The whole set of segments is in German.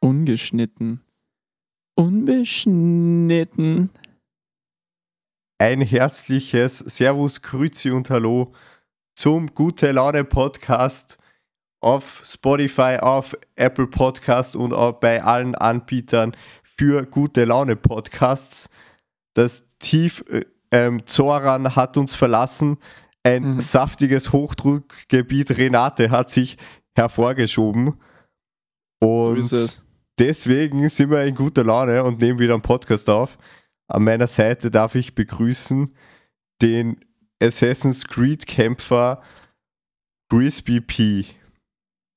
Ungeschnitten. Unbeschnitten. Ein herzliches Servus, Grüezi und Hallo zum Gute Laune Podcast auf Spotify, auf Apple Podcast und auch bei allen Anbietern für Gute Laune Podcasts. Das Tief äh, ähm, Zoran hat uns verlassen. Ein Mhm. saftiges Hochdruckgebiet Renate hat sich hervorgeschoben. Und es. deswegen sind wir in guter Laune und nehmen wieder einen Podcast auf. An meiner Seite darf ich begrüßen den Assassin's Creed Kämpfer Crispy P.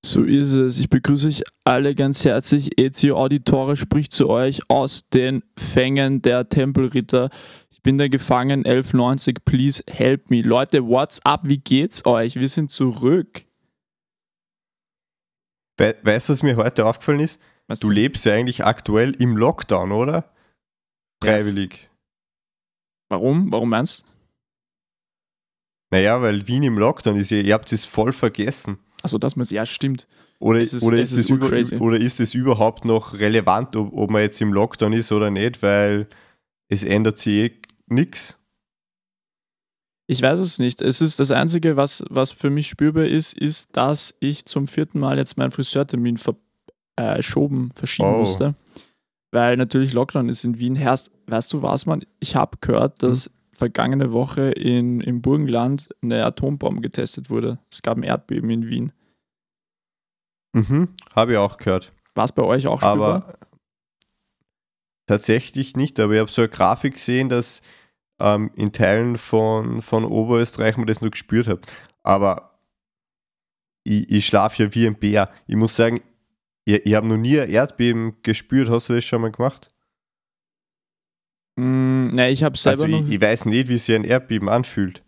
So ist es. Ich begrüße euch alle ganz herzlich. Ezio Auditore spricht zu euch aus den Fängen der Tempelritter. Ich bin der Gefangen 1190. Please help me. Leute, what's up? Wie geht's euch? Wir sind zurück. We weißt du, was mir heute aufgefallen ist? Was Du lebst ja eigentlich aktuell im Lockdown, oder? Freiwillig. Warum? Warum meinst du? Naja, weil Wien im Lockdown ist, ihr, ihr habt es voll vergessen. Also, dass man es, ja, stimmt. Oder, Es ist- oder, es ist ist über, oder ist es überhaupt noch relevant, ob, ob man jetzt im Lockdown ist oder nicht, weil es ändert sich eh nichts. Ich weiß es nicht. Es ist das Einzige, was, was für mich spürbar ist, ist, dass ich zum vierten Mal jetzt meinen Friseurtermin äh, verschoben, verschieben Oh. musste. Weil natürlich Lockdown ist in Wien. Herst, weißt du was, man? Ich habe gehört, Hm. Vergangene Woche in, im Burgenland eine Atombombe getestet wurde. Es gab ein Erdbeben in Wien. Mhm, habe ich auch gehört. War es bei euch auch spürbar? Aber tatsächlich nicht, aber ich habe so eine Grafik gesehen, dass ähm, in Teilen von, von Oberösterreich man das nur gespürt hat. Aber ich, ich schlafe ja wie ein Bär. Ich muss sagen, ich, ich habe noch nie ein Erdbeben gespürt. Hast du das schon mal gemacht? Mm, ne, ich habe selber also ich, ich weiß nicht, wie sich ein Erdbeben anfühlt.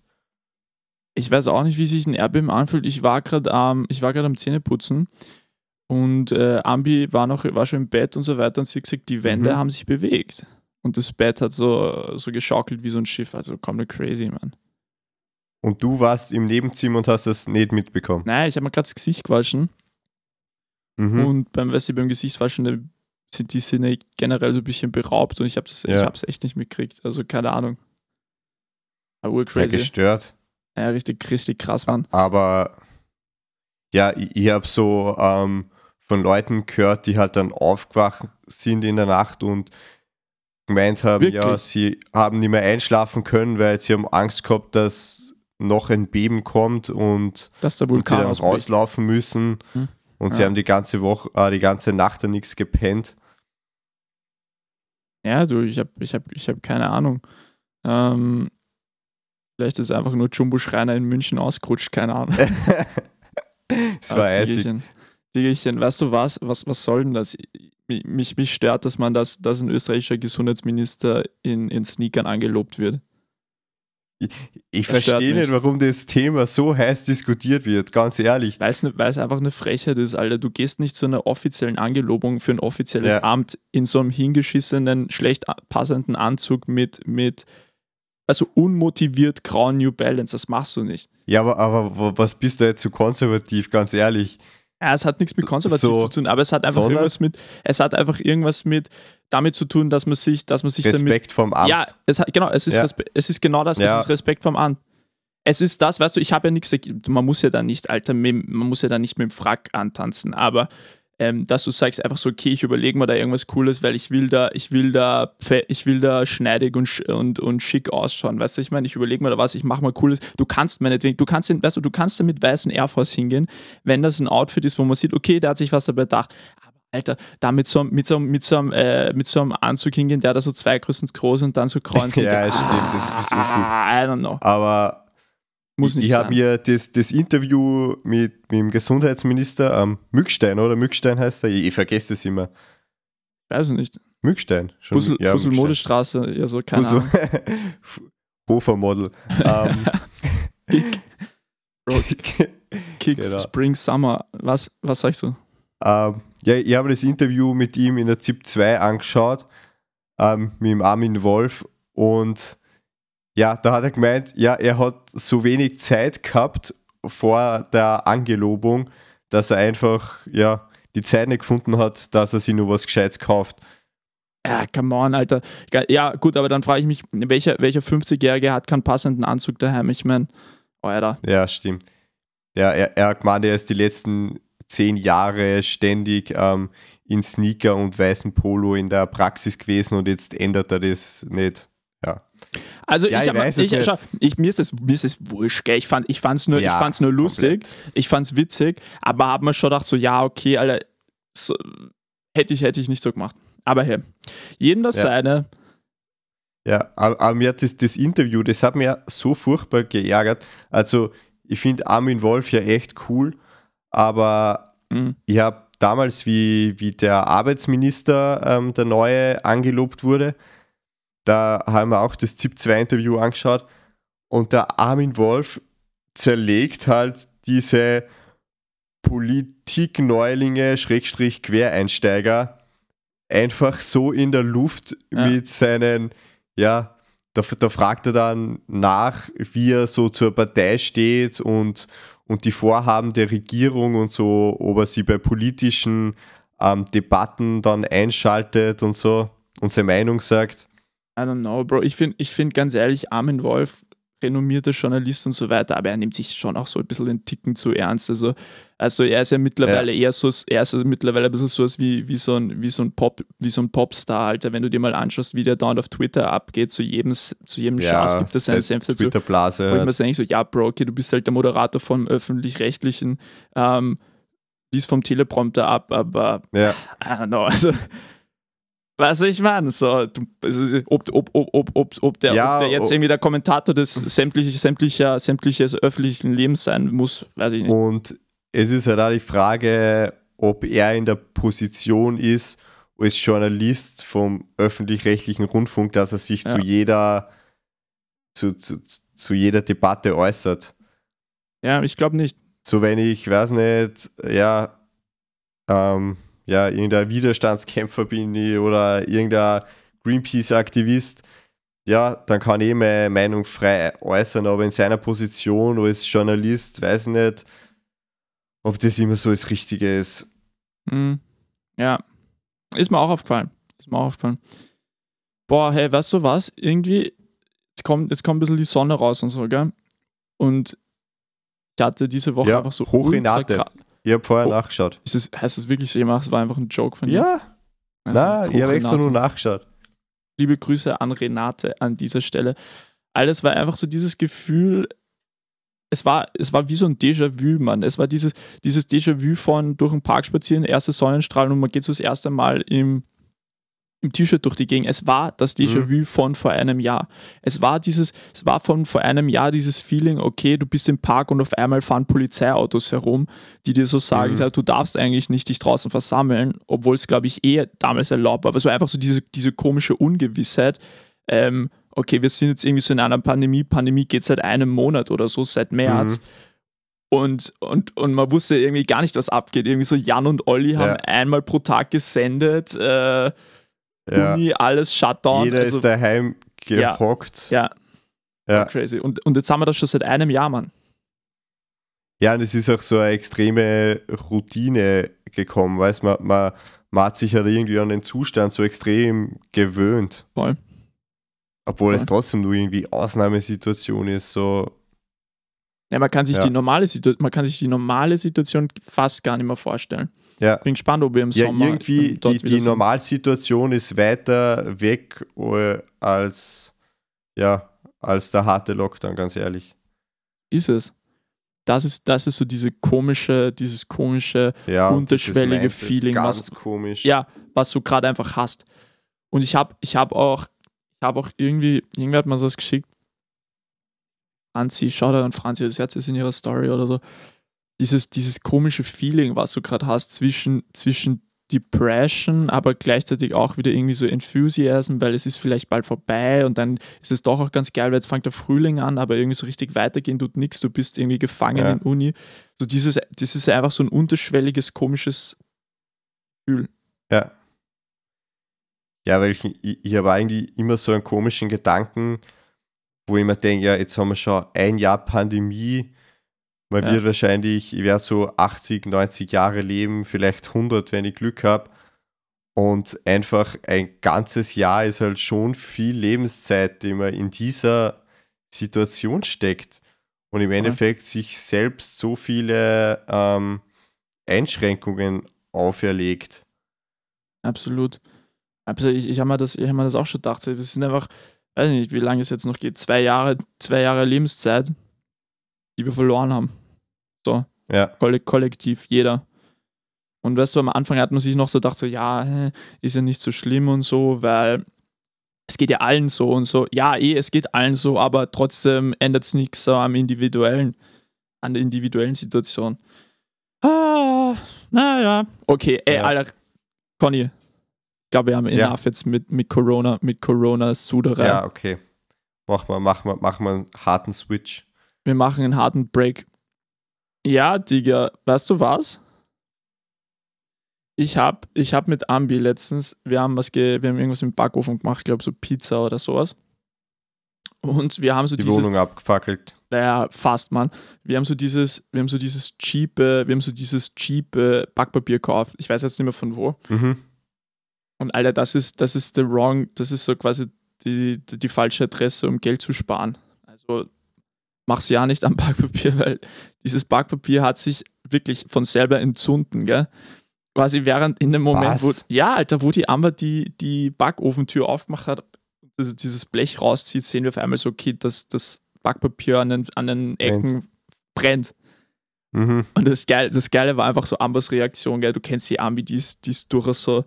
Ich weiß auch nicht, wie sich ein Erdbeben anfühlt. Ich war gerade am, ich war gerade am Zähneputzen und äh, Ambi war noch, war schon im Bett und so weiter und sie hat gesagt, die Wände Mhm. haben sich bewegt. Und das Bett hat so, so geschaukelt wie so ein Schiff. Also komplett crazy, man. Und du warst im Nebenzimmer und hast das nicht mitbekommen. Naja, ich habe mir gerade das Gesicht gewaschen Mhm. und beim, weißt du, beim Gesichtwaschen da sind die Sinne generell so ein bisschen beraubt und ich habe es Ja. echt nicht mitgekriegt. Also keine Ahnung. Aber Ja, urcrazy. gestört. Ja, richtig, richtig krass, Mann. Aber ja, ich, ich habe so ähm, von Leuten gehört, die halt dann aufgewacht sind in der Nacht und gemeint haben, ja, Wirklich? sie haben nicht mehr einschlafen können, weil sie haben Angst gehabt, dass noch ein Beben kommt und, Dass der und sie dann ausbricht. rauslaufen müssen. Hm. Und sie Ja. haben die ganze Woche, äh, die ganze Nacht dann nichts gepennt. Ja, du, ich habe ich hab, ich hab keine Ahnung. Ähm, vielleicht ist einfach nur Jumbo Schreiner in München ausgerutscht, keine Ahnung. Es war Ah, eisig. Tigerchen. Tigerchen, weißt du was? Was, was soll denn das? Mich, mich, mich stört, dass man das, dass ein österreichischer Gesundheitsminister in, in Sneakern angelobt wird. Ich Das verstehe nicht, warum das Thema so heiß diskutiert wird, ganz ehrlich. Weil es ne, einfach eine Frechheit ist, Alter. Du gehst nicht zu einer offiziellen Angelobung für ein offizielles Ja. Amt in so einem hingeschissenen, schlecht passenden Anzug mit, mit also unmotiviert grauen New Balance. Das machst du nicht. Ja, aber, aber wa- was bist du jetzt so konservativ, ganz ehrlich? Ja, es hat nichts mit konservativ So, zu tun, aber es hat einfach sondern- irgendwas mit, es hat einfach irgendwas mit damit zu tun, dass man sich, dass man sich damit. Respekt vom Amt. Ja, es hat, genau, es ist, Ja. Respe es ist genau das, Ja. es ist Respekt vom Amt. Es ist das, weißt du, ich habe ja nichts, man muss ja da nicht, Alter, man muss ja da nicht mit dem Frack antanzen, aber ähm, dass du sagst einfach so, okay, ich überlege mir da irgendwas Cooles, weil ich will da, ich will da, ich will da schneidig und, und, und schick ausschauen, weißt du, ich meine, ich überlege mir da was, ich mache mal Cooles, du kannst meinetwegen, du kannst, weißt du, du kannst da mit weißen Air Force hingehen, wenn das ein Outfit ist, wo man sieht, okay, der hat sich was dabei gedacht, aber Alter, da mit so, einem- mit so, mit so, äh, mit so einem Anzug hingehen, der da so zwei größten groß und dann so kreuzen. Ja, stimmt, das ist uncool. Ah, I don't know. Aber Muss ich, nicht ich habe mir das, das Interview mit, mit dem Gesundheitsminister ähm, Mückstein, oder? Mückstein heißt er? Ich, ich vergesse es immer. Weiß ich nicht. Mückstein. Schon, Fussel, ja, Fussel Mückstein. Modestraße, ja so, keine Fussel- Ahnung. Hofer-Model. ähm, Kick, Bro, Kick Genau. Spring, Summer. Was, was sagst du? Ähm, ja, ich habe das Interview mit ihm in der ZIP 2 angeschaut, ähm, mit dem Armin Wolf. Und ja, da hat er gemeint, ja, er hat so wenig Zeit gehabt vor der Angelobung, dass er einfach, ja, die Zeit nicht gefunden hat, dass er sich nur was Gescheites kauft. Ja, come on, Alter. Ja, gut, aber dann frage ich mich, welcher, welcher 50-Jährige hat keinen passenden Anzug daheim? Ich meine, Alter. Ja, stimmt. Ja, er, er hat gemeint, er ist die letzten zehn Jahre ständig ähm, in Sneaker und weißem Polo in der Praxis gewesen und jetzt ändert er das nicht. Also ja, ich, ich, weiß ich, schau, ich, mir, ist es, mir ist es wurscht, gell? Ich fand es ich nur, ja, nur lustig, komplett. ich fand es witzig, aber habe mir schon gedacht, so ja, okay, Alter, so, hätte, ich, hätte ich nicht so gemacht. Aber hey, jeden das ja. seine. Ja, aber mir hat das, das Interview, das hat mir so furchtbar geärgert. Also, ich finde Armin Wolf ja echt cool, aber mhm. ich habe damals, wie, wie der Arbeitsminister, ähm, der neue, angelobt wurde, da haben wir auch das ZIP-2-Interview angeschaut und der Armin Wolf zerlegt halt diese Politikneulinge, Schrägstrich Quereinsteiger, einfach so in der Luft ja. mit seinen, ja, da, da fragt er dann nach, wie er so zur Partei steht und, und die Vorhaben der Regierung und so, ob er sie bei politischen ähm, Debatten dann einschaltet und so und seine Meinung sagt. I don't know, Bro. Ich finde ich find ganz ehrlich, Armin Wolf renommierter Journalist und so weiter, aber er nimmt sich schon auch so ein bisschen den Ticken zu ernst. Also, also er ist ja mittlerweile ja. eher so, er ist mittlerweile ein bisschen so wie, wie so ein, wie so ein Pop, wie so ein Popstar, Alter. Wenn du dir mal anschaust, wie der dauernd auf Twitter abgeht, zu jedem, zu jedem ja, Schatz gibt es seinen Senf dazu. Twitter-Blase. Wo ich mir denke, so, ja, Bro, okay, du bist halt der Moderator vom öffentlich-rechtlichen, ähm, liest vom Teleprompter ab, aber ja. I don't know, also Weißt du, ich meine, so, ob, ob, ob, ob, ob, der, ja, ob der jetzt irgendwie der Kommentator des sämtlichen, sämtlicher, sämtliches öffentlichen Lebens sein muss, weiß ich nicht. Und es ist halt auch die Frage, ob er in der Position ist, als Journalist vom öffentlich-rechtlichen Rundfunk, dass er sich ja. zu jeder zu, zu, zu jeder Debatte äußert. Ja, ich glaube nicht. So wenn ich, weiß nicht, ja, ähm, ja, irgendein Widerstandskämpfer bin ich oder irgendein Greenpeace-Aktivist, ja, dann kann ich meine Meinung frei äußern, aber in seiner Position als Journalist weiß ich nicht, ob das immer so das Richtige ist. Mhm. Ja, ist mir auch aufgefallen. Ist mir auch aufgefallen. Boah, hey, weißt du was? Irgendwie, jetzt kommt, jetzt kommt ein bisschen die Sonne raus und so, gell? Und ich hatte diese Woche ja, einfach so hoch in Atem. Ich habe vorher oh, nachgeschaut. Ist es, heißt das wirklich so, es war einfach ein Joke von dir? Ja. Also, Nein, ich habe extra nur nachgeschaut. Liebe Grüße an Renate an dieser Stelle. Alles war einfach so dieses Gefühl, es war, es war wie so ein Déjà-vu, Mann. Es war dieses, dieses Déjà-vu von durch den Park spazieren, erste Sonnenstrahlen und man geht so das erste Mal im im T-Shirt durch die Gegend. Es war das Déjà-vu mhm. von vor einem Jahr. Es war dieses, es war von vor einem Jahr dieses Feeling, okay, du bist im Park und auf einmal fahren Polizeiautos herum, die dir so sagen, mhm. du darfst eigentlich nicht dich draußen versammeln, obwohl es, glaube ich, eh damals erlaubt war. Aber so einfach so diese, diese komische Ungewissheit. Ähm, okay, wir sind jetzt irgendwie so in einer Pandemie. Pandemie geht seit einem Monat oder so, seit März. Mhm. Und, und, und man wusste irgendwie gar nicht, was abgeht. Irgendwie so Jan und Olli haben einmal pro Tag gesendet. Äh, ja. Uni, alles Shutdown. Jeder also, ist daheim gehockt. Ja. ja. ja. Crazy. Und, und jetzt haben wir das schon seit einem Jahr, Mann. Ja, und es ist auch so eine extreme Routine gekommen, weißt man, man, man hat sich ja irgendwie an den Zustand so extrem gewöhnt. Voll. Obwohl Voll. es trotzdem nur irgendwie Ausnahmesituation ist, so. Ja, man kann sich ja. die normale Situation, man kann sich die normale Situation fast gar nicht mehr vorstellen. Ja. Bin gespannt, ob wir im ja, Sommer. Irgendwie, die, die Normalsituation ist weiter weg äh, als, ja, als der harte Lockdown, ganz ehrlich. Ist es. Das ist, das ist so diese komische, dieses komische, ja, unterschwellige Feeling, ganz was, komisch. Ja, was du gerade einfach hast. Und ich habe ich hab auch, ich habe auch irgendwie, irgendwie hat man das geschickt. Franzi, schau da an Franzi, das Herz ist in ihrer Story oder so dieses, dieses komische Feeling, was du gerade hast zwischen, zwischen Depression, aber gleichzeitig auch wieder irgendwie so Enthusiasm, weil es ist vielleicht bald vorbei und dann ist es doch auch ganz geil, weil jetzt fängt der Frühling an, aber irgendwie so richtig weitergehen tut nichts, du bist irgendwie gefangen ja. in Uni. So dieses, das ist einfach so ein unterschwelliges, komisches Gefühl. Ja. Ja, weil ich, ich, ich habe eigentlich immer so einen komischen Gedanken, wo ich mir denke, ja, jetzt haben wir schon ein Jahr Pandemie. Man Ja. wird wahrscheinlich, ich werde so 80, 90 Jahre leben, vielleicht 100, wenn ich Glück habe. Und einfach ein ganzes Jahr ist halt schon viel Lebenszeit, die man in dieser Situation steckt. Und im Endeffekt sich selbst so viele ähm, Einschränkungen auferlegt. Absolut. Absolut. Ich, ich habe mir, das- ich hab mir das auch schon gedacht. Wir sind einfach, weiß ich nicht, wie lange es jetzt noch geht. Zwei Jahre, zwei Jahre Lebenszeit, die wir verloren haben. Ja, Kolle kollektiv, jeder. Und weißt du, am Anfang hat man sich noch so gedacht, so, ja, ist ja nicht so schlimm und so, weil es geht ja allen so und so. Ja, eh, es geht allen so, aber trotzdem ändert es nichts so am individuellen, an der individuellen Situation. Ah, naja. Okay, ey, Ja. Alter, Conny, ich glaube, wir haben Ja. enough jetzt mit, mit Corona, mit Corona-Suderei. ja, okay. Mach mal, mach mal, mach mal einen harten Switch. Wir machen einen harten Break. Ja, Digga, weißt du was? Ich hab, ich hab mit Ambi letztens, wir haben was ge, wir haben irgendwas im Backofen gemacht, glaube so Pizza oder sowas. Und wir haben so Die dieses, Wohnung abgefackelt. naja, fast, Mann. Wir haben so dieses, wir haben so dieses cheape, wir haben so dieses cheape Backpapier gekauft. Ich weiß jetzt nicht mehr von wo. Mhm. Und Alter, das ist, das ist the wrong, das ist so quasi die, die, die falsche Adresse, um Geld zu sparen. Also mach's ja nicht am Backpapier, weil dieses Backpapier hat sich wirklich von selber entzünden, gell? Quasi während in dem Moment, wo, ja, Alter, wo die Amber die, die Backofentür aufgemacht hat, also dieses Blech rauszieht, sehen wir auf einmal so, okay, dass das Backpapier an den, an den Ecken brennt. Mhm. Und das Geile, das Geile war einfach so Ambers Reaktion, gell? Du kennst die Ambi, die ist, die ist durchaus so,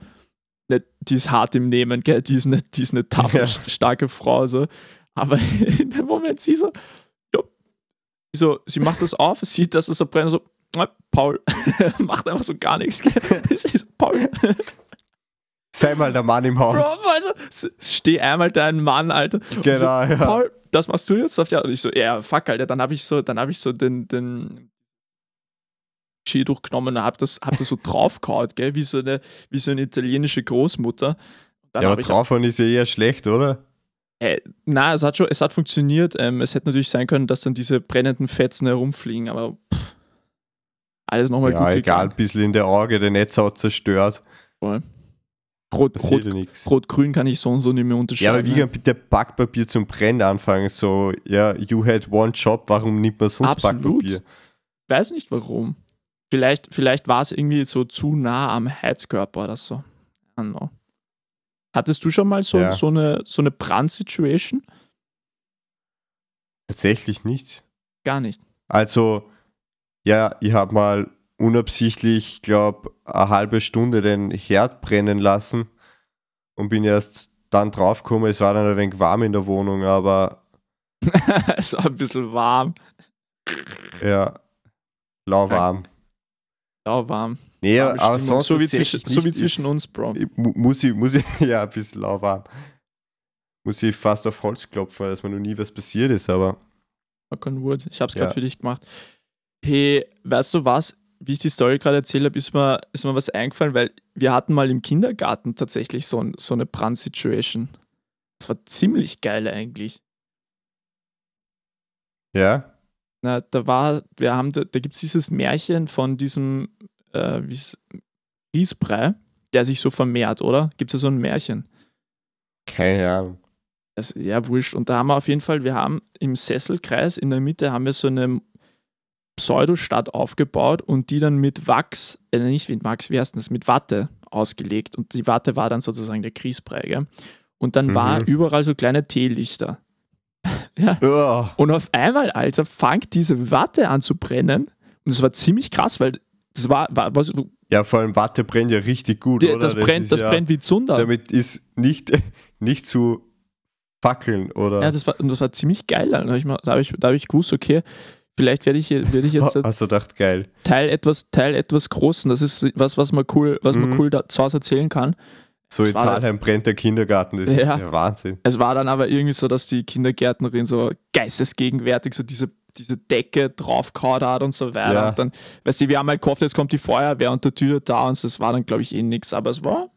nicht, die ist hart im Nehmen, gell? Die ist nicht, die ist eine taffe, Ja. starke Frau, so. Aber in dem Moment sie so, so, sie macht das auf, sieht, dass es so brennt, so, "Ah, Paul, macht einfach so gar nichts, so, Paul, Sei mal der Mann im Haus. Bro, also, steh einmal dein Mann, Alter. Genau, so, ja. Paul, das machst du jetzt auf die Und ich so, ja, fuck, Alter. Dann habe ich so, dann habe ich so den, den Ski durchgenommen und hab das, hab das so draufgehauen, gell, wie so eine, wie so eine italienische Großmutter. Dann ja, aber draufhauen ist ja eher schlecht, oder? Äh, na, es hat schon, es hat funktioniert. Ähm, es hätte natürlich sein können, dass dann diese brennenden Fetzen herumfliegen, aber pff, alles nochmal ja, gut egal, gegangen. ein bisschen in der Auge, der Netzhaut zerstört. Rot, Passiert rot, ja nichts. Rot-Grün kann ich so und so nicht mehr Ja, unterscheiden. aber wie kann bitte Backpapier zum Brennen anfangen? So, ja, you had one job, warum nimmt man sonst Absolut. Backpapier? weiß nicht warum. Vielleicht, vielleicht war es irgendwie so zu nah am Heizkörper oder so. I don't know. Hattest du schon mal so, Ja. so eine, so eine Brandsituation? Tatsächlich nicht. Gar nicht. Also, ja, ich habe mal unabsichtlich, glaube eine halbe Stunde den Herd brennen lassen und bin erst dann draufgekommen, es war dann ein wenig warm in der Wohnung, aber es war ein bisschen warm. ja, lauwarm. Ja, warm. Nee, Warme aber Stimmung. sonst so, wie zwischen, so wie zwischen uns, Bro. Ich- mu- muss ich, muss ich, ja, ein bisschen lauwarm. Muss ich fast auf Holz klopfen, dass mir noch nie was passiert ist, aber Knock on wood. Ich hab's gerade Ja. für dich gemacht. Hey, weißt du was? Wie ich die Story gerade erzählt habe, ist mir, ist mir was eingefallen, weil wir hatten mal im Kindergarten tatsächlich so, ein, so eine Brandsituation. Das war ziemlich geil eigentlich. ja, Na, da war, wir haben, da, da gibt es dieses Märchen von diesem äh, Grießbrei, der sich so vermehrt, oder? Gibt es ja so ein Märchen? keine Ahnung. Das, ja, wurscht. Und da haben wir auf jeden Fall, wir haben im Sesselkreis in der Mitte haben wir so eine Pseudostadt aufgebaut und die dann mit Wachs, äh, nicht mit Wachs, wie heißt das, mit Watte ausgelegt. Und die Watte war dann sozusagen der Grießbrei, gell? Und dann Mhm. war überall so kleine Teelichter. ja. Oh, Und auf einmal, Alter, fängt diese Watte an zu brennen. Und es war ziemlich krass, weil das war, war, so, ja, vor allem Watte brennt ja richtig gut, der, oder? das, brennt, ist das ja, brennt wie Zunder. Damit ist nicht, nicht zu fackeln, oder? ja, das war, das war ziemlich geil. Da habe ich, mal- da hab ich, da hab ich gewusst, okay, vielleicht werde ich, werde ich jetzt Hast du gedacht, geil. Teil etwas, Teil etwas Großen. Das ist was, was man cool, was man Mhm. cool da zu Hause erzählen kann. So Das in Talheim brennt der Kindergarten, das Ja. ist ja Wahnsinn. Es war dann aber irgendwie so, dass die Kindergärtnerin so geistesgegenwärtig so diese diese Decke draufgehauen hat und so weiter. Ja. Und dann, weißt du, wir haben halt gehofft, jetzt kommt die Feuerwehr und der Tür da und das war dann, glaube ich, eh nix. Aber es war,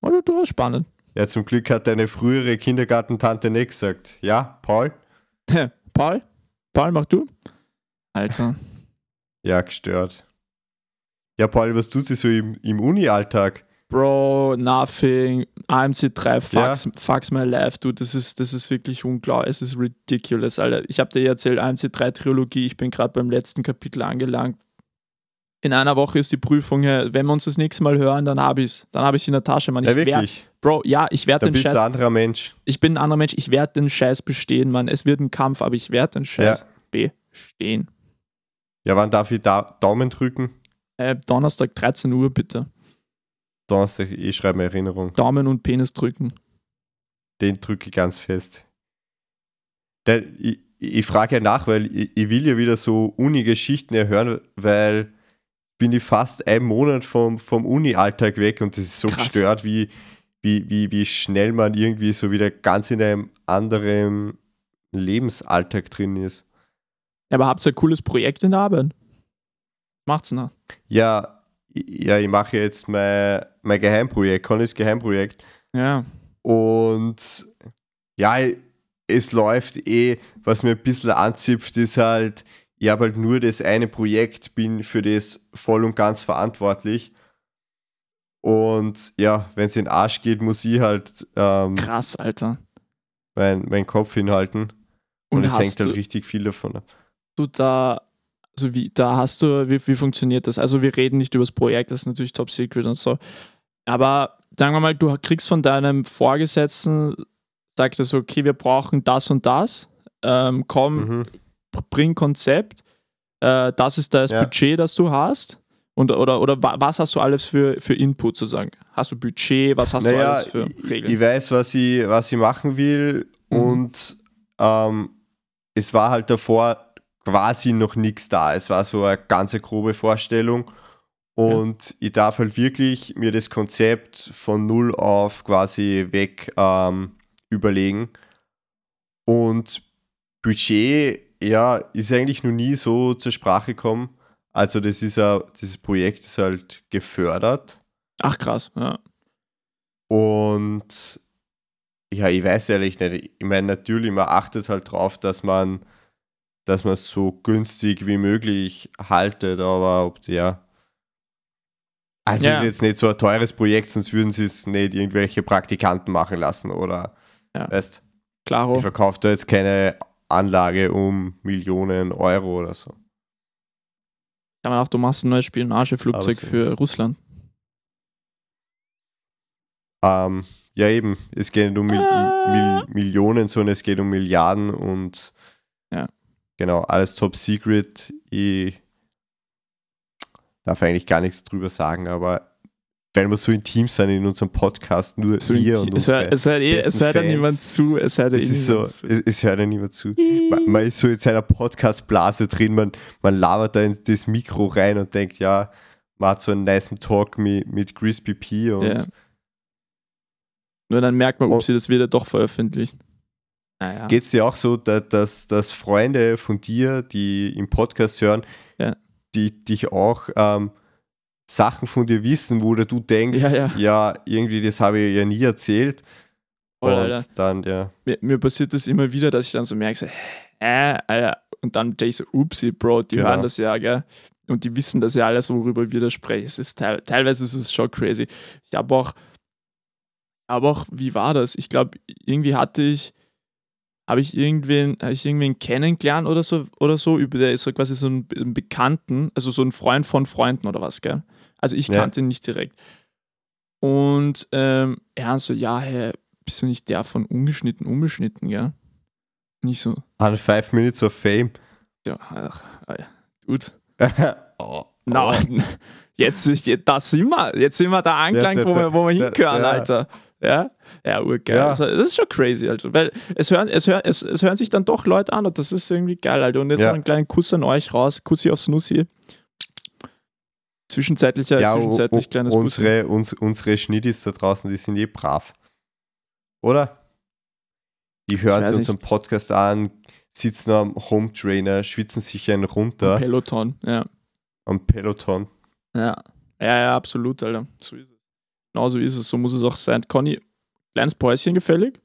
war schon durchaus spannend. Ja, zum Glück hat deine frühere Kindergartentante nicht gesagt. Ja, Paul? Paul? Paul, mach du? Alter. Ja, gestört. Ja, Paul, was tut sie so im, im Uni-Alltag? Bro, nothing. AMC3, fucks, fucks my life, du. Das ist, das ist wirklich unglaublich. Es ist ridiculous, Alter. Ich habe dir erzählt, AMC3-Trilogie. Ich bin gerade beim letzten Kapitel angelangt. In einer Woche ist die Prüfung. Wenn wir uns das nächste Mal hören, dann habe ich es. Dann habe ich in der Tasche, Mann. Ich Ja, wirklich. Bro, ja, ich werde den bist du ein Scheiß. anderer Mensch. Ich bin ein anderer Mensch. Ich werde den Scheiß bestehen, Mann. Es wird ein Kampf, aber ich werde den Scheiß bestehen. Ja, wann darf ich da Daumen drücken? Äh, Donnerstag 13 Uhr, bitte. Donnerstag, ich schreibe mir Erinnerung. Daumen und Penis drücken. Den drücke ich ganz fest. Denn ich, ich frage ja nach, weil ich, ich will ja wieder so Uni-Geschichten erhören, weil bin ich fast einen Monat vom, vom Uni-Alltag weg und das ist so Krass. gestört, wie, wie, wie, wie schnell man irgendwie so wieder ganz in einem anderen Lebensalltag drin ist. Ja, aber habt ihr ein cooles Projekt in der Arbeit? Macht's noch. Ja, ja ich mache jetzt mein, mein Geheimprojekt, Connys Geheimprojekt. Ja. Und ja, es läuft eh, was mir ein bisschen anzipft, ist halt, ich habe halt nur das eine Projekt, bin für das voll und ganz verantwortlich. Und ja, wenn es in den Arsch geht, muss ich halt ähm, Krass, Alter. meinen mein Kopf hinhalten. Und, Und es hängt halt richtig viel davon ab. du da, also wie, da hast du, wie, wie funktioniert das? Also wir reden nicht über das Projekt, das ist natürlich top secret und so. Aber sagen wir mal, du kriegst von deinem Vorgesetzten, sagt er so, okay, wir brauchen das und das. Ähm, komm, Mhm. bring Konzept. Äh, das ist das Ja. Budget, das du hast. Und, oder, oder wa- was hast du alles für, für Input sozusagen? Hast du Budget? Was hast du Naja, alles für ich, Regeln? ich weiß, was ich, was ich machen will Mhm. und ähm, es war halt davor quasi noch nichts da. Es war so eine ganz grobe Vorstellung und ich darf halt wirklich mir das Konzept von null auf quasi weg ähm, überlegen. Und Budget, ja, ist eigentlich noch nie so zur Sprache gekommen. Also das ist ja, dieses Projekt ist halt gefördert. Ach krass, ja. Und ja, ich weiß ehrlich nicht. Ich meine, natürlich, man achtet halt drauf, dass man dass man es so günstig wie möglich haltet, aber ob ja. Also Ja. ist jetzt nicht so ein teures Projekt, sonst würden sie es nicht irgendwelche Praktikanten machen lassen oder Ja. weißt, Klaro. ich verkaufe da jetzt keine Anlage um Millionen Euro oder so. Ja, man auch, du machst ein neues Spionageflugzeug so. für Russland. Ähm, ja, eben. Es geht nicht um Mil Ah. Mil Millionen, sondern es geht um Milliarden und Ja. Genau, alles top secret. Ich darf eigentlich gar nichts drüber sagen, aber weil wir so intim sind in unserem Podcast, nur So wir und es, unsere, hört, es, hört eh, es hört ja Fans. niemand zu. Es hört ja eh so, zu. es, es hört ja niemand zu. Man, man ist so in seiner Podcast-Blase drin, man, man labert da in das Mikro rein und denkt, ja, man hat so einen niceen Talk mit, mit Crispy P und Ja. Nur dann merkt man, ob sie das wieder doch veröffentlichen. Naja. Geht es dir auch so, da- dass, dass Freunde von dir, die im Podcast hören, Ja. die dich auch ähm, Sachen von dir wissen, wo du denkst, Ja, ja. irgendwie, das habe ich ja nie erzählt. Voll, und Alter. dann, ja. Mir, mir passiert das immer wieder, dass ich dann so merke, so, hä, Alter. Und dann denke ich so, upsi, Bro, die Genau. hören das ja, gell? Und die wissen das ja alles, worüber wir da sprechen. Es ist teil, teilweise ist es schon crazy. Ich habe auch, aber auch, wie war das? Ich glaube, irgendwie hatte ich, habe ich irgendwen, habe ich irgendwen kennengelernt oder so, oder so, über der ist so quasi so ein, Bekannten, also so ein Freund von Freunden oder was, gell? Also ich Ja. kannte ihn nicht direkt. Und ähm, er so, ja, hey, bist du nicht der von ungeschnitten, unbeschnitten, gell? Nicht so, An Five Minutes of Fame. ja, ach, Alter, Dude. oh, Na, jetzt, jetzt, da sind wir, jetzt sind wir da angelangt, Ja, wo, wir, wo wir hingehören, ja. Alter. Ja, ja, urgeil. Ja. Also, das ist schon crazy, Alter. Weil es hören, es, hören, es, es hören sich dann doch Leute an und das ist irgendwie geil, Alter. Und jetzt Ja. noch einen kleinen Kuss an euch raus, Kussi aufs Nussi. Zwischenzeitlicher, ja, zwischenzeitlich kleines unsere, uns, unsere Schnittis da draußen, die sind eh brav. Oder? Die hören sich unseren Podcast an, sitzen am Home Trainer, schwitzen sich einen runter Peloton, ja. am Peloton. Ja. Ja, ja, absolut, Alter. So ist es. Genau so ist es, so muss es auch sein. Conny, kleines Päuschen gefällig?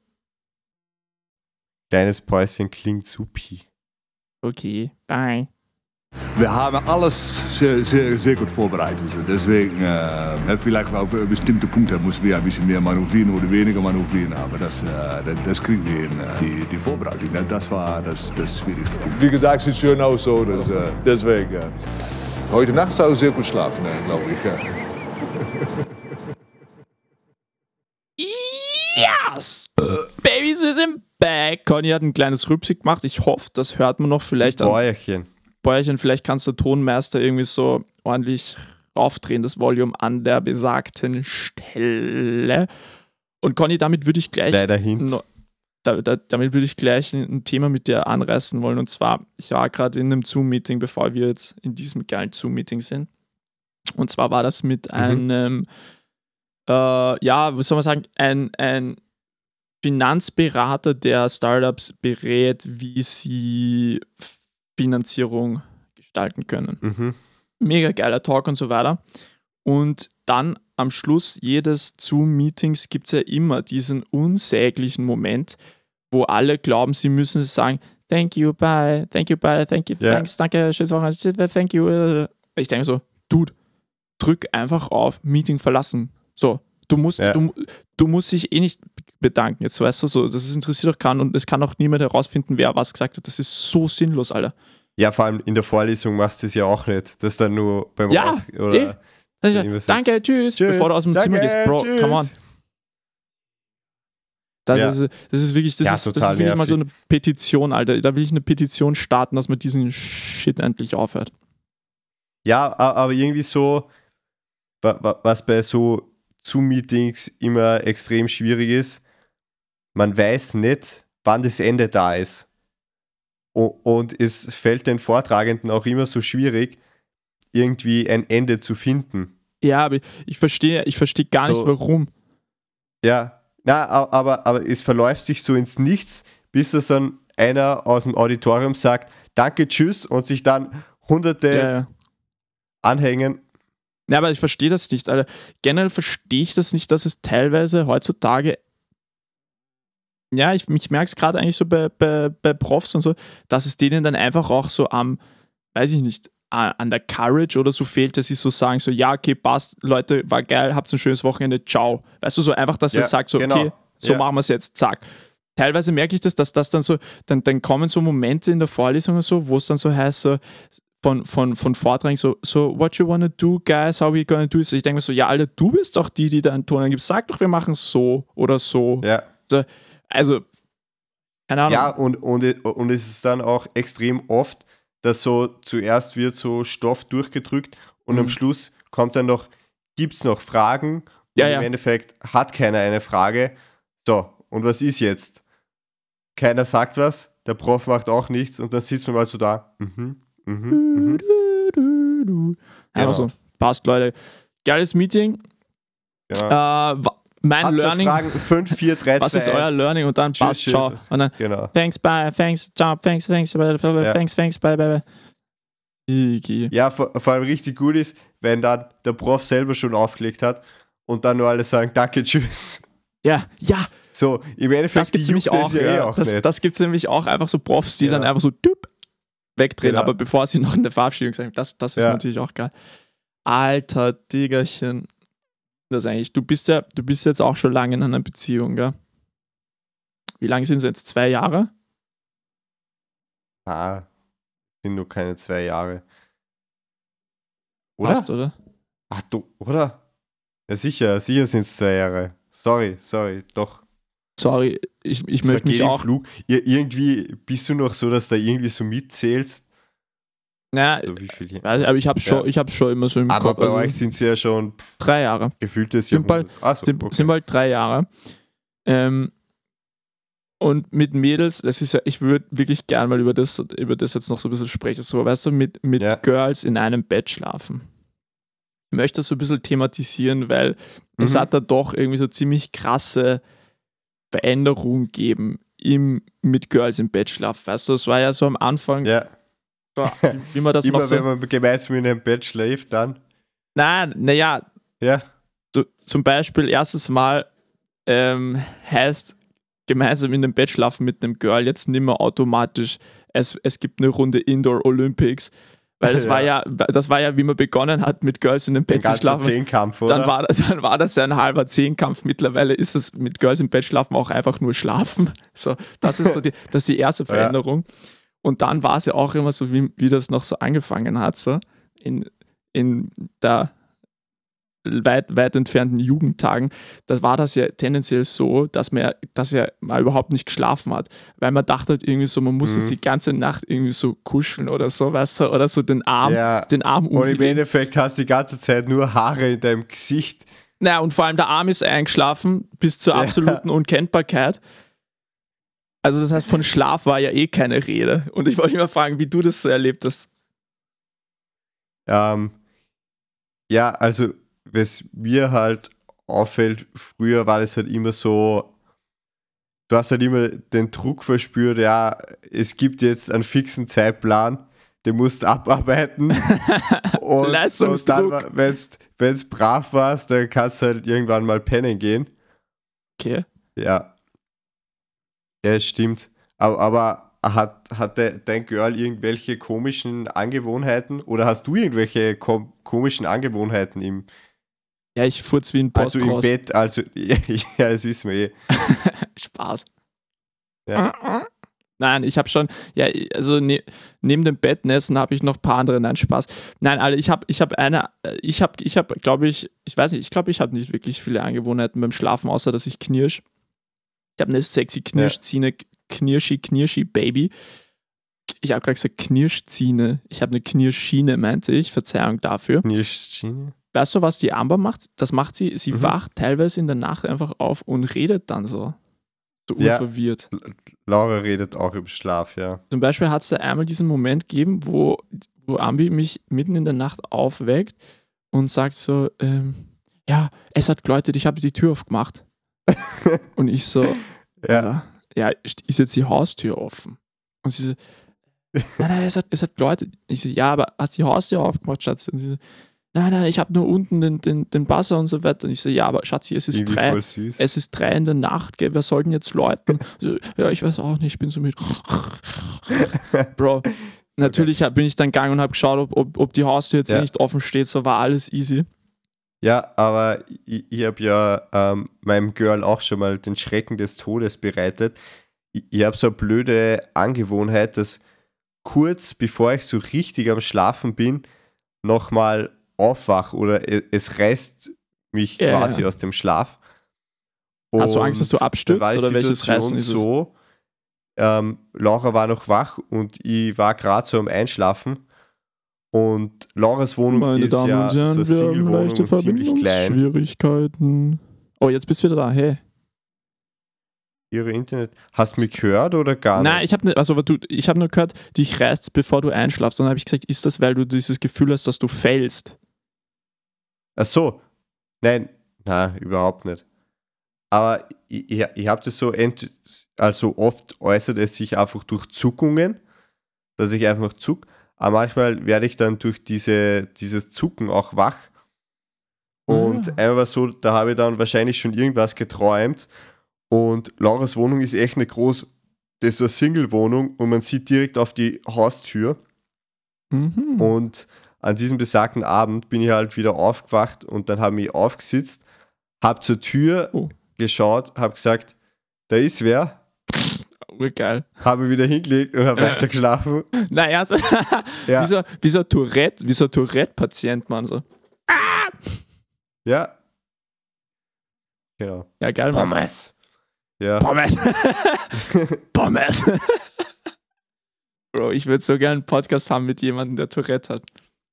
Kleines Päuschen klingt supi. Okay, bye. Wir haben alles sehr, sehr, sehr gut vorbereitet. Deswegen, äh, vielleicht auf bestimmte Punkte müssen wir ein bisschen mehr manövrieren oder weniger manövrieren, aber das, äh, das, das kriegen wir hin. Äh, die, die Vorbereitung, das war das, das schwierigste Punkt. Wie gesagt, sieht schön aus so, das, äh, deswegen. Äh, heute Nacht soll ich sehr gut schlafen, glaube ich. Ja. Yes! Babys, wir sind back. Conny hat ein kleines Rübsig gemacht. Ich hoffe, das hört man noch vielleicht an Bäuerchen. Bäuerchen. Vielleicht kannst du Tonmeister irgendwie so ordentlich raufdrehen, das Volume an der besagten Stelle. Und Conny, damit würde ich gleich Leider hint. No, da, da, damit würde ich gleich ein, Thema mit dir anreißen wollen. Und zwar, ich war gerade in einem Zoom-Meeting, bevor wir jetzt in diesem geilen Zoom-Meeting sind. Und zwar war das mit einem, äh, ja, was soll man sagen, ein, ein Finanzberater, der Startups berät, wie sie Finanzierung gestalten können Mhm. mega geiler Talk und so weiter. Und dann am Schluss jedes Zoom-Meetings gibt es ja immer diesen unsäglichen Moment, wo alle glauben, sie müssen sagen, thank you, bye, thank you, bye, thank you, Ja. thanks, danke, schönes Wochenende, thank you. Ich denke so, Dude, drück einfach auf Meeting verlassen. So, du musst, Ja. du, du musst dich eh nicht bedanken. Jetzt weißt du so, das ist interessiert auch keinen und es kann auch niemand herausfinden, wer was gesagt hat. Das ist so sinnlos, Alter. Ja, vor allem in der Vorlesung machst du es ja auch nicht. Das dann nur beim Ja, Raus oder eh. Danke, tschüss, Tschüss. bevor du aus dem Danke, Zimmer gehst, Bro, tschüss. come on. Das, Ja. ist, das ist wirklich, das Ja, ist, das ist wirklich mal so eine. Petition, Alter. Da will ich eine Petition starten, dass man diesen Shit endlich aufhört. Ja, aber irgendwie so, wa- wa- was bei so Zoom-Meetings immer extrem schwierig ist, man weiß nicht, wann das Ende da ist. Und es fällt den Vortragenden auch immer so schwierig, irgendwie ein Ende zu finden. Ja, aber ich verstehe, ich verstehe gar So. nicht, warum. Ja, na, aber, aber es verläuft sich so ins Nichts, bis das dann einer aus dem Auditorium sagt, danke, tschüss, und sich dann hunderte Ja, ja. anhängen. Ja, aber ich verstehe das nicht, Alter. Generell verstehe ich das nicht, dass es teilweise heutzutage. Ja, ich, ich merke es gerade eigentlich so bei, bei, bei Profs und so, dass es denen dann einfach auch so am, weiß ich nicht, an der Courage oder so fehlt, dass sie so sagen, so, ja, okay, passt, Leute, war geil, habt ein schönes Wochenende, ciao. Weißt du, so einfach, dass Ja, er sagt, so, genau. okay, so Ja. machen wir es jetzt, zack. Teilweise merke ich das, dass das dann so, dann, dann kommen so Momente in der Vorlesung und so, wo es dann so heißt, so, von, von, von Vorträgen so, so, what you wanna do, guys, how we gonna do it? Ich denke mir so, ja, Alter, du bist doch die, die da einen Ton angibst. Sag doch, wir machen so oder so. Ja. Also, keine Ahnung. Ja, und, und, und es ist dann auch extrem oft, dass so zuerst wird so Stoff durchgedrückt und Mhm. am Schluss kommt dann noch, gibt es noch Fragen? Und Ja, im ja. Endeffekt hat keiner eine Frage. So, und was ist jetzt? Keiner sagt was, der Prof macht auch nichts und dann sitzt man mal so da. Mhm, mhm, mhm. Du, du, du. Einfach Genau. so. Passt, Leute. Geiles Meeting. Genau. Äh, mein Habt Learning. Fragen 5, 4, 3, Was 2, ist euer 1. Learning? Und dann Tschüss, passt, tschüss. ciao. Und dann, Genau. thanks, bye, thanks, ciao, thanks, thanks, bye, bye, Ja. thanks, thanks, bye, bye, bye. Ja, vor, vor allem richtig gut ist, wenn dann der Prof selber schon aufgelegt hat und dann nur alle sagen, danke, tschüss. Ja, ja, So, im Endeffekt das gibt es nämlich auch. ja, Ja, eh auch das nicht. das gibt es nämlich auch einfach so Profs, die Ja. dann einfach so düpp, wegdrehen, Genau. aber bevor sie noch in der Verabschiedung sagen, das, das ist Ja. natürlich auch geil. Alter Diggerchen. Das eigentlich, du bist ja, du bist jetzt auch schon lange in einer Beziehung, gell? Wie lange sind es jetzt? Zwei Jahre? Ah, sind nur keine zwei Jahre. Oder? Passt, oder? Ach du, oder? Ja, sicher, sicher sind es zwei Jahre. Sorry, sorry, doch. Sorry, ich, ich Es möchte mich auch. Flug. Ir irgendwie bist du noch so, dass da irgendwie so mitzählst. Na, So wie viel hier. weiß ich, aber ich habe schon, Ja. ich schon immer so im Aber Kopf. bei also euch sind es ja schon pff, drei Jahre. gefühltes Sind bald- Jahrhundert. So, sind, okay. sind bald drei Jahre. Ähm, und mit Mädels, das ist ja, ich würde wirklich gern mal über das, über das jetzt noch so ein bisschen sprechen. So, weißt du, mit, mit Ja. Girls in einem Bett schlafen. Ich möchte das so ein bisschen thematisieren, weil es Mhm. hat da doch irgendwie so ziemlich krasse Veränderungen gegeben im, mit Girls im schlafen. Weißt du, es war ja so am Anfang, Ja. so, wie, man das Immer noch so. wenn man gemeinsam in einem Bett schläft, dann. Nein, naja, Ja. so, zum Beispiel erstes Mal ähm, heißt gemeinsam in dem Bett schlafen mit einem Girl jetzt nicht mehr automatisch, es, es gibt eine Runde Indoor Olympics. Weil das Ja. war ja, das war ja, wie man begonnen hat, mit Girls in dem Ein Bett zu schlafen. Zehnkampf, oder? Dann war, das, dann war das ja ein halber Zehnkampf. Mittlerweile ist es mit Girls im Bett schlafen auch einfach nur schlafen. So, das ist so die, das ist die erste Veränderung. Und dann war es ja auch immer so, wie, wie das noch so angefangen hat, so in, in der weit, weit entfernten Jugendtagen, da war das ja tendenziell so, dass man, ja- dass er mal überhaupt nicht geschlafen hat, weil man dachte halt irgendwie so, man muss Mhm. jetzt die ganze Nacht irgendwie so kuscheln oder so, weißt du, oder so den Arm, ja. den Arm um Und im. Endeffekt hast du die ganze Zeit nur Haare in deinem Gesicht. Naja, und vor allem der Arm ist eingeschlafen bis zur Ja. absoluten Unkenntbarkeit. Also das heißt, von Schlaf war ja eh keine Rede. Und ich wollte mal fragen, wie du das so erlebt hast. Ähm, ja, also, was mir halt auffällt, früher war das halt immer so, du hast halt immer den Druck verspürt, ja, es gibt jetzt einen fixen Zeitplan, den musst du abarbeiten. und, und Leistungsdruck. dann, wenn es brav warst, dann kannst du halt irgendwann mal pennen gehen. Okay. Ja. Ja, es stimmt. Aber, aber hat, hat de, dein Girl irgendwelche komischen Angewohnheiten oder hast du irgendwelche kom komischen Angewohnheiten im, Ja, ich furz wie ein Boss also im. Bett? Also, ja, das wissen wir eh. Spaß. Ja. Nein, ich habe schon, ja, also ne, neben dem Bettnessen habe ich noch ein paar andere, nein, Spaß. Nein, alle, ich habe ich hab eine, äh, ich habe, ich habe, glaube ich, ich weiß nicht, ich glaube, ich habe nicht wirklich viele Angewohnheiten beim Schlafen, außer dass ich knirsch. Ich habe eine sexy Knirschziene, Knirschi, Knirschi, Baby. Ich habe gerade gesagt Knirschziene. Ich habe eine Knirschschiene, meinte ich. Verzeihung dafür. Knirschschiene? Weißt du, was die Amber macht? Das macht sie, sie Mhm. wacht teilweise in der Nacht einfach auf und redet dann so. So Ja. unverwirrt. Laura redet auch im Schlaf, ja. Zum Beispiel hat es da einmal diesen Moment gegeben, wo, wo Ambi mich mitten in der Nacht aufweckt und sagt so, ähm, ja, es hat geläutet, ich habe die Tür aufgemacht. und ich so, Ja, ja, ist jetzt die Haustür offen? Und sie so, nein, nein, es hat, es hat geläutet. Ich so, ja, aber hast die Haustür aufgemacht, Schatz? Und sie so, nein, nein, ich habe nur unten den, den, den Buzzer und so weiter. Und ich so, ja, aber Schatzi, es ist irgendwie drei. Es ist drei in der Nacht, gell? wer soll denn jetzt läuten? So, ja, ich weiß auch nicht, ich bin so mit. Bro, natürlich hab- bin ich dann gegangen und habe geschaut, ob, ob, ob die Haustür jetzt Ja. nicht offen steht, so war alles easy. Ja, aber ich, ich habe ja ähm, meinem Girl auch schon mal den Schrecken des Todes bereitet. Ich, ich habe so eine blöde Angewohnheit, dass kurz bevor ich so richtig am Schlafen bin, nochmal aufwach oder es reißt mich Ja, quasi ja. aus dem Schlaf. Hast du Angst, dass du Und da abstürzt, die oder welches Reißen ist es? so, ähm, Laura war noch wach und ich war gerade so am Einschlafen. Und Lauras Wohnung ist ja so eine Single-Wohnung und ziemlich klein. Schwierigkeiten. Oh, jetzt bist du wieder da, hey. Ihre Internet. Hast du mich gehört oder gar Nein, nicht? ich habe nicht, also du, ich habe nur gehört, dich reißt, bevor du einschlafst. Und dann habe ich gesagt, ist das, weil du dieses Gefühl hast, dass du fällst? Ach so. Nein, nein, überhaupt nicht. Aber ich, ich habe das so, also oft äußert es sich einfach durch Zuckungen, dass ich einfach zuck. Aber manchmal werde ich dann durch diese, dieses Zucken auch wach. Und Ah. einmal war so, da habe ich dann wahrscheinlich schon irgendwas geträumt. Und Lauras Wohnung ist echt nicht groß. Das ist so eine Single-Wohnung und man sieht direkt auf die Haustür. Mhm. Und an diesem besagten Abend bin ich halt wieder aufgewacht und dann habe ich aufgesitzt, habe zur Tür Oh. geschaut, habe gesagt, da ist wer, Urgeil. habe mich wieder hingelegt und habe weiter geschlafen. Naja, so, Ja, wie, so, wie so ein Tourette, wie so ein Tourette-Patient, man so. ja. Genau. Ja, geil, Mann. Pommes. Ja, Pommes. Pommes. Bro, ich würde so gerne einen Podcast haben mit jemandem, der Tourette hat.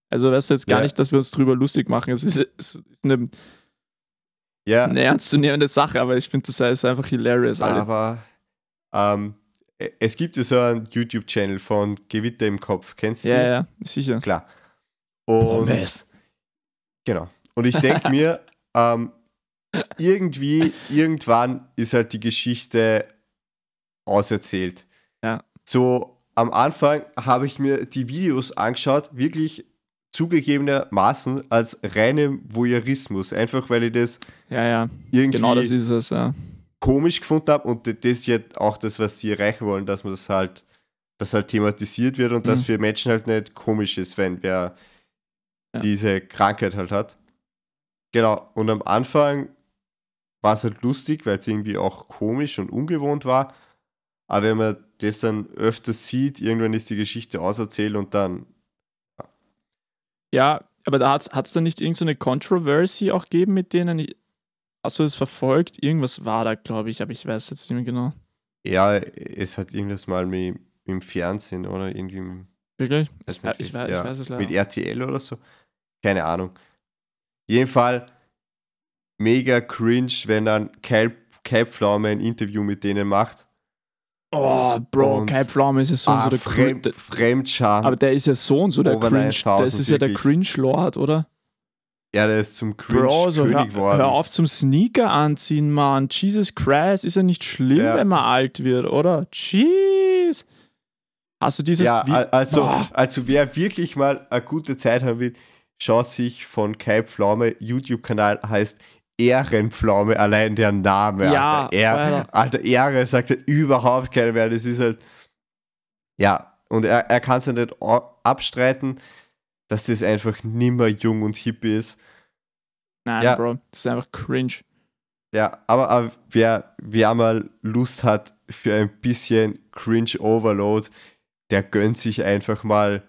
Also weißt du jetzt gar Ja. nicht, dass wir uns drüber lustig machen. Es ist, es ist eine, ja eine ernstzunehmende Sache, aber ich finde, das ist einfach hilarious. Alter. aber ähm, e- es gibt ja so einen YouTube-Channel von Gewitter im Kopf. Kennst du? Ja, den? ja, sicher. Klar. Und Genau. Und ich denke mir, ähm, irgendwie, irgendwann ist halt die Geschichte auserzählt. Ja. So am Anfang habe ich mir die Videos angeschaut, wirklich zugegebenermaßen als reinem Voyeurismus, einfach weil ich das Ja, ja, irgendwie genau das ist es, ja. komisch gefunden habe und das ist jetzt auch das, was sie erreichen wollen, dass man das halt, das halt thematisiert wird und Mhm. für Menschen halt nicht komisch ist, wenn wer Ja. diese Krankheit halt hat. Genau, und am Anfang war es halt lustig, weil es irgendwie auch komisch und ungewohnt war. Aber wenn man das dann öfters sieht, irgendwann ist die Geschichte auserzählt und dann, Ja, aber da hat es da nicht irgendeine so Controversy auch gegeben mit denen? Hast du das verfolgt? Irgendwas war da, glaube ich, aber ich weiß jetzt nicht mehr genau. ja, es hat irgendwas mal mit, im Fernsehen oder irgendwie im Wirklich? Weiß Ich, nicht, ich, weiß, ja, ich weiß es leider. mit RTL oder so. Keine Ahnung. Jeden Fall mega cringe, wenn dann Kai, Kai Pflaume ein Interview mit denen macht. Oh, Bro, Und- Kai Pflaume ist ja so, und ah, so der Fremd, Cringe. Fremdscham. Aber der ist ja so und so der Cringe. 9000, Das ist ja der. Cringe-Lord, oder? ja, der ist zum Cringe Bro, so hör, König geworden. hör auf zum Sneaker anziehen, Mann. Jesus Christ, ist ja nicht schlimm, Ja. wenn man alt wird, oder? Jeez. Hast du dieses ja, also, Boah. also wer wirklich mal eine gute Zeit haben will, schaut sich von Kai Pflaume YouTube-Kanal heißt Ehrenpflaume, allein der Name. Ja, Alter, er, Alter. Ehre sagt er überhaupt keiner mehr. Das ist halt. Ja, und er, er kann es ja nicht abstreiten, dass das einfach nimmer jung und hip ist. Nein, Ja. Bro, das ist einfach cringe. Ja, aber, aber wer, wer mal Lust hat für ein bisschen Cringe-Overload, der gönnt sich einfach mal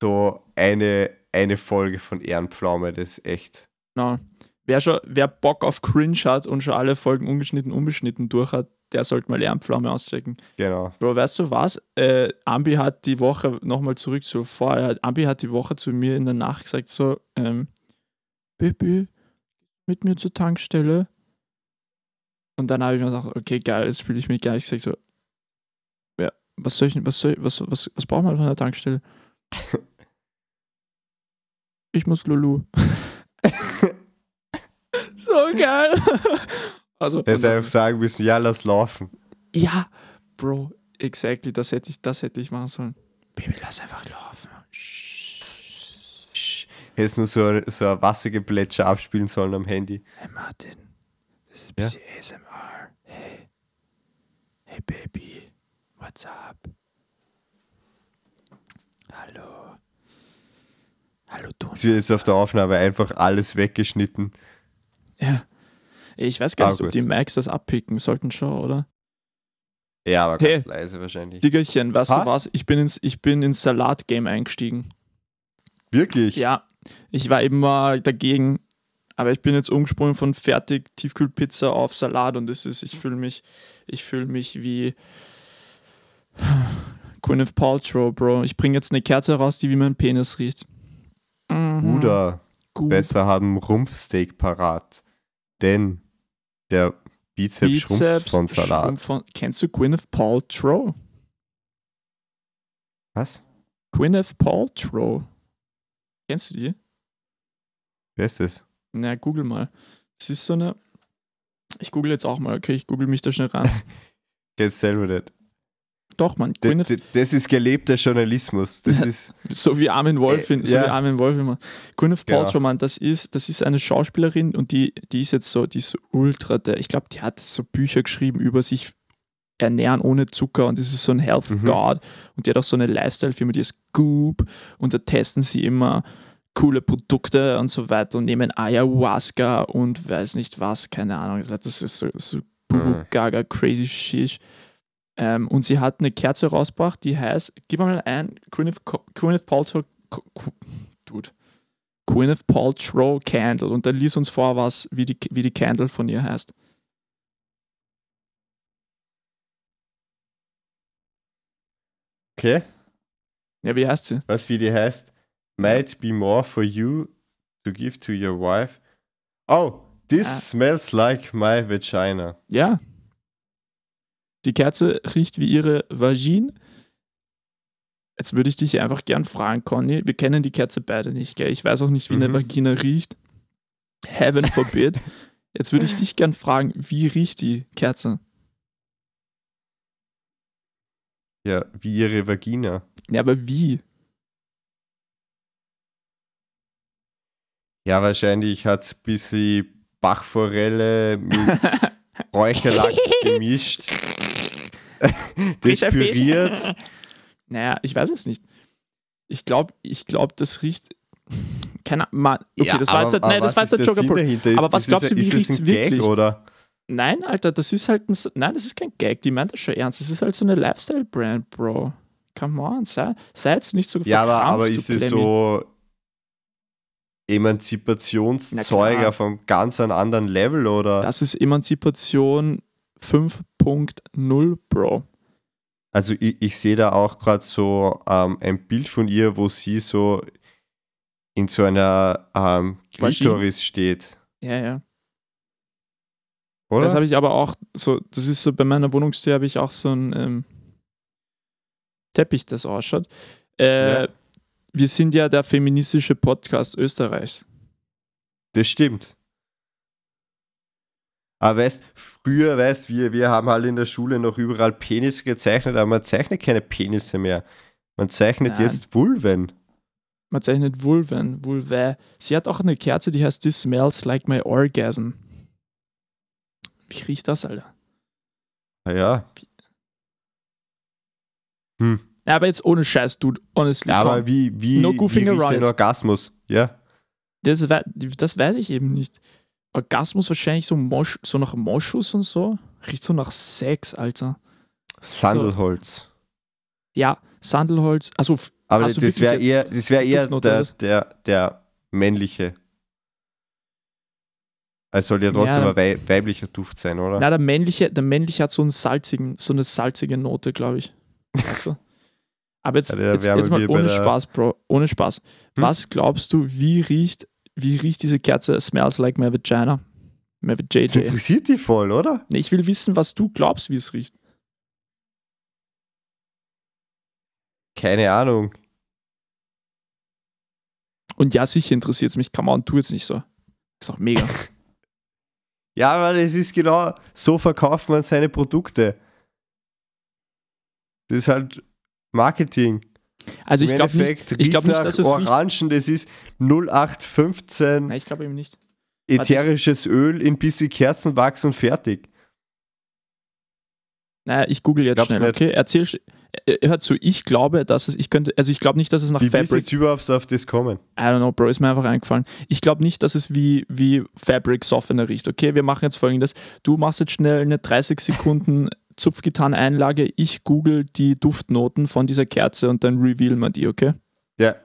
so eine, eine Folge von Ehrenpflaume. Das ist echt. No. Wer, schon, wer Bock auf Cringe hat und schon alle Folgen ungeschnitten, unbeschnitten durch hat, der sollte mal Lärmpflaume auschecken. Genau. Bro, weißt du was? Äh, Ambi hat die Woche, nochmal zurück zu vorher, Ambi hat die Woche zu mir in der Nacht gesagt so, ähm, Baby, mit mir zur Tankstelle. Und dann habe ich mir gedacht, okay, geil, jetzt fühle ich mich geil. Ich sage so, ja, was soll ich, was soll, was, was, was braucht man von der Tankstelle? ich muss Lulu. so geil. also, Er hätte einfach sagen müssen, ja, lass laufen. ja, Bro, exactly, das hätte ich, das hätte ich machen sollen. Baby, lass einfach laufen. Hätte nur so, so ein Wassergeplätscher abspielen sollen am Handy. Hey Martin, das ist ein Ja? bisschen ASMR. Hey. Hey Baby, what's up? Hallo. Hallo du. Wird jetzt auf der Aufnahme einfach alles weggeschnitten. Ich weiß gar Ah, nicht, ob die Macs das abpicken sollten schon, oder? Ja, aber Hey. ganz leise wahrscheinlich. Diggerchen, weißt Ha? du was? Ich bin ins, ich bin ins Salat-Game eingestiegen. Wirklich? Ja, ich war eben mal dagegen, aber ich bin jetzt umgesprungen von fertig Tiefkühlpizza auf Salat und das ist, ich fühle mich, ich fühle mich wie Gwyneth Paltrow, Bro. Ich bringe jetzt eine Kerze raus, die wie mein Penis riecht. Mhm. Bruder, Gut. besser haben Rumpfsteak parat. Denn der Bizeps, schrumpft von Salat. schrumpft von- Kennst du Gwyneth Paltrow? Was? Gwyneth Paltrow. Kennst du die? Wer ist das? Na, google mal. Das ist so eine. Ich google jetzt auch mal, okay? Ich google mich da schnell ran. Kennst selber nicht. Doch, Mann. D Gwyneth das ist gelebter Journalismus. Das Ja. ist. So wie Armin Wolf, in, Äh, so ja. wie Armin Wolf immer. Gwyneth Genau. Paltrow, Mann, das ist, das ist eine Schauspielerin und die, die ist jetzt so, die ist so ultra, der, ich glaube, die hat so Bücher geschrieben über sich ernähren ohne Zucker und das ist so ein Health Mhm. God und die hat auch so eine Lifestyle-Firma, die ist Goop und da testen sie immer coole Produkte und so weiter und nehmen Ayahuasca und weiß nicht was, keine Ahnung, das ist so, so Mhm. Gaga, crazy shit. Ähm, und sie hat eine Kerze rausgebracht, die heißt, gib mal ein, Gwyneth, Gwyneth Paltrow, Dude, Gwyneth Paltrow Candle und dann lies uns vor, was, wie die, wie die Candle von ihr heißt. Okay. Ja, wie heißt sie? Was wie die heißt? Might be more for you to give to your wife. Oh, this Ah. smells like my vagina. Ja. Die Kerze riecht wie ihre Vagine. Jetzt würde ich dich einfach gern fragen, Conny. Wir kennen die Kerze beide nicht, gell? Ich weiß auch nicht, wie eine Mhm. Vagina riecht. Heaven forbid. Jetzt würde ich dich gern fragen, wie riecht die Kerze? Ja, wie ihre Vagina. Ja, aber wie? Ja, wahrscheinlich hat es ein bisschen Bachforelle mit Räucherlachs gemischt. Despüriert. Naja, ich weiß es nicht. Ich glaube, ich glaube, das riecht. Keine Ahnung. Okay, das war jetzt, aber- nein, aber das war was jetzt der Joker? Ist- Aber was glaubst du, wie ist es wirklich? Oder? Nein, Alter, das ist halt ein. Nein, das ist kein Gag. Die meint das schon ernst. Das ist halt so eine Lifestyle-Brand, Bro. Come on, sei, sei jetzt nicht so Ja, aber, aber ist es so Na Emanzipationszeug klar. auf einem ganz anderen Level oder? Das ist Emanzipation 5.0, Bro. Also ich, ich sehe da auch gerade so ähm, ein Bild von ihr, wo sie so in so einer ähm? Klitoris steht. Ja, ja. Oder? Das habe ich aber auch so, das ist so, bei meiner Wohnungstür habe ich auch so einen ähm, Teppich, das ausschaut. Äh, Ja. Wir sind ja der feministische Podcast Österreichs. Das stimmt. Aber weißt, früher, weißt wir, wir haben halt in der Schule noch überall Penisse gezeichnet, aber man zeichnet keine Penisse mehr. Man zeichnet Nein. jetzt Vulven. Man zeichnet Vulven, Vulvae. Sie hat auch eine Kerze, die heißt This Smells Like My Orgasm. Wie riecht das, Alter? Ah Ja. Hm. Ja, aber jetzt ohne Scheiß, Dude. Honestly, Ja, aber wie, wie, No wie goofing riecht around ein jetzt. Orgasmus? Ja. Das, das weiß ich eben nicht. Orgasmus wahrscheinlich so, Mosch, so nach Moschus und so. Riecht so nach Sex, Alter. Sandelholz. Ja, Sandelholz. Also, Aber du das wäre eher, das wär eher der, der, der männliche. Es soll ja trotzdem Ja. ein wei weiblicher Duft sein, oder? na, der männliche, der männliche hat so, einen salzigen, so eine salzige Note, glaube ich. Weißt du? Aber jetzt, Ja, jetzt, jetzt mal ohne Spaß, Bro. Ohne Spaß. Hm? Was glaubst du, wie riecht, wie riecht diese Kerze Smells Like My Vagina? My Das JJ. interessiert die voll, oder? Nee, ich will wissen, was du glaubst, wie es riecht. Keine Ahnung. Und ja, sicher interessiert es mich. Come on, tu jetzt nicht so. Ist doch mega. Ja, weil es ist genau, so verkauft man seine Produkte. Das ist halt Marketing. Also ich glaube nicht, ich glaub nicht, nach dass es. Orangen, das ist 0815 Nein, ich glaube eben nicht. ätherisches Öl in bisschen Kerzenwachs und fertig. Naja, ich google jetzt Glaub's schnell, nicht. okay? Erzähl, sch- äh, hör zu, ich glaube, dass es, ich könnte, also ich glaube nicht, dass es nach Wie bist du Fabric, jetzt überhaupt auf das kommen? I don't know, Bro, ist mir einfach eingefallen. Ich glaube nicht, dass es wie, wie Fabric Softener riecht, okay? Wir machen jetzt folgendes. Du machst jetzt schnell eine 30 Sekunden Zupfgitarreneinlage, ich google die Duftnoten von dieser Kerze und dann revealen wir die, okay? Ja.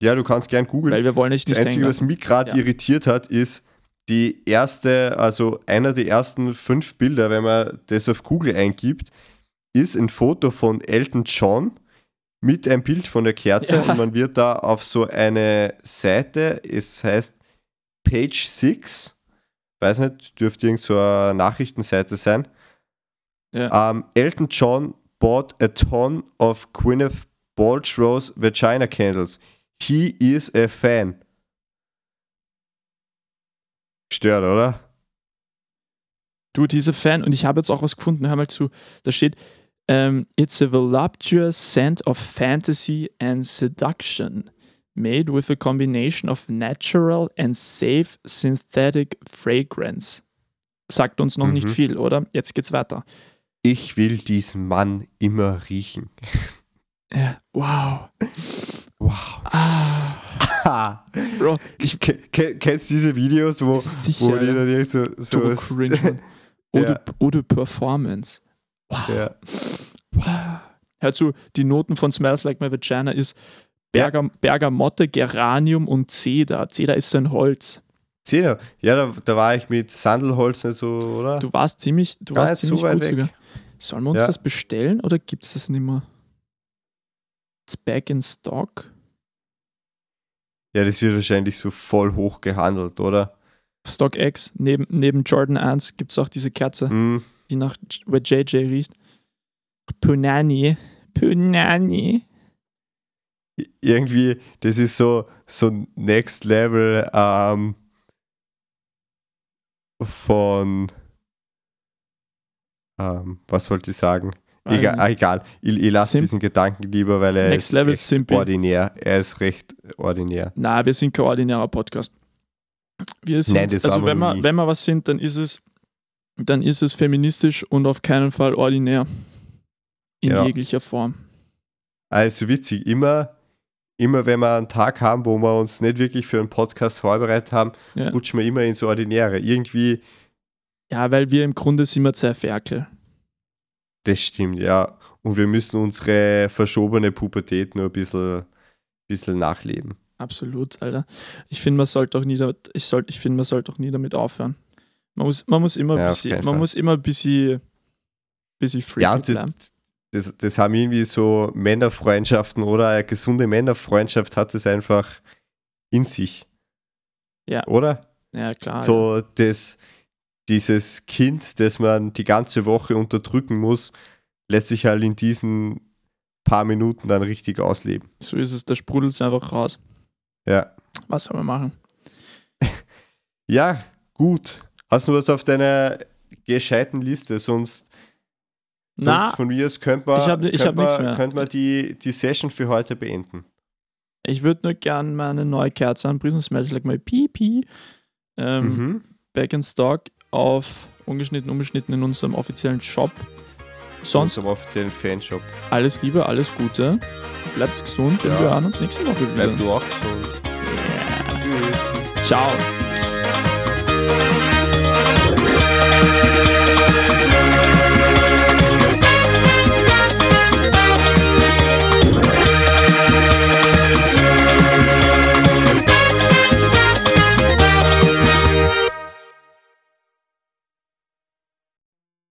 Ja, du kannst gern googeln. Weil wir wollen nicht, Das nicht Einzige, was mich gerade Ja. irritiert hat, ist die erste, also einer der ersten fünf Bilder, wenn man das auf Google eingibt, ist ein Foto von Elton John mit einem Bild von der Kerze Ja. und man wird da auf so eine Seite, es heißt Page 6, weiß nicht, dürfte irgend so eine Nachrichtenseite sein. Ja. Ähm, Elton John bought a ton of Gwyneth Paltrow's vagina candles. He is a fan. Stört, oder? Du, diese Fan, und ich habe jetzt auch was gefunden, hör mal zu, da steht, ähm, It's a voluptuous scent of fantasy and seduction, made with a combination of natural and safe synthetic fragrance. Sagt uns noch nicht Mhm. viel, oder? Jetzt geht's weiter. Ich will diesen Mann immer riechen. Ja, wow. Wow. Ah, Bro, ich Ke- ke- Kennst diese Videos, wo, sicher. wo die dann irgendwie so, so cringe. Oder, Ja. oder Performance. ja. Hör zu, die Noten von Smells Like My Vagina ist Bergam Bergamotte, Geranium und Zeder. Zeder ist so ein Holz. Zehner. Ja, da, da war ich mit Sandelholz nicht so, oder? Du warst ziemlich, du Gar warst nicht so ziemlich weit gut weg. sogar. Sollen wir uns Ja. das bestellen oder gibt es das nicht mehr? It's back in stock. Ja, das wird wahrscheinlich so voll hoch gehandelt, oder? StockX, neben, neben Jordan 1 gibt es auch diese Kerze, Hm. die nach JJ riecht. Punani. Punani. irgendwie, das ist so, so Next Level ähm, von, ähm, was wollte ich sagen? Egal, ah, egal. ich, ich lasse diesen Gedanken lieber, weil er Next ist Level echt Simpi. ordinär. Er ist recht ordinär. Na, wir sind kein ordinärer Podcast. Wir sind, Nein, das also wenn wir, wenn wir was sind, dann ist es, dann ist es feministisch und auf keinen Fall ordinär. In Ja. jeglicher Form. Also witzig, immer, immer wenn wir einen Tag haben, wo wir uns nicht wirklich für einen Podcast vorbereitet haben, Ja. rutschen wir immer ins Ordinäre. Irgendwie, Ja, weil wir im Grunde sind wir zwei Ferkel. das stimmt, ja. Und wir müssen unsere verschobene Pubertät nur ein bisschen, bisschen nachleben. Absolut, Alter. Ich finde, man sollte auch nie, da- ich soll, ich finde, man sollte auch nie damit aufhören. Man muss, man muss immer Ja, ein auf bisschen, man Fall. muss immer ein bisschen, bisschen freaky Ja, bleiben. Das, das haben irgendwie so Männerfreundschaften oder eine gesunde Männerfreundschaft hat es einfach in sich. Ja. Oder? Ja, klar. So das, dieses Kind, das man die ganze Woche unterdrücken muss, lässt sich halt in diesen paar Minuten dann richtig ausleben. So ist es, da sprudelt es einfach raus. Ja. Was soll man machen? Ja, gut. Hast du was auf deiner gescheiten Liste? Sonst Na, von mir aus könnte man, ich hab- ich könnte man, könnte man die, die Session für heute beenden. ich würde nur gern meine neue Kerze anprisen. Smells like my pee ähm, Mhm. Back in Stock auf ungeschnitten, unbeschnitten in unserem offiziellen Shop. Sonst Unserem offiziellen Fanshop. alles Liebe, alles Gute. Bleibt gesund und Ja. wir hören uns nächste Woche wieder. Bleib du auch gesund. Tschüss. Ciao.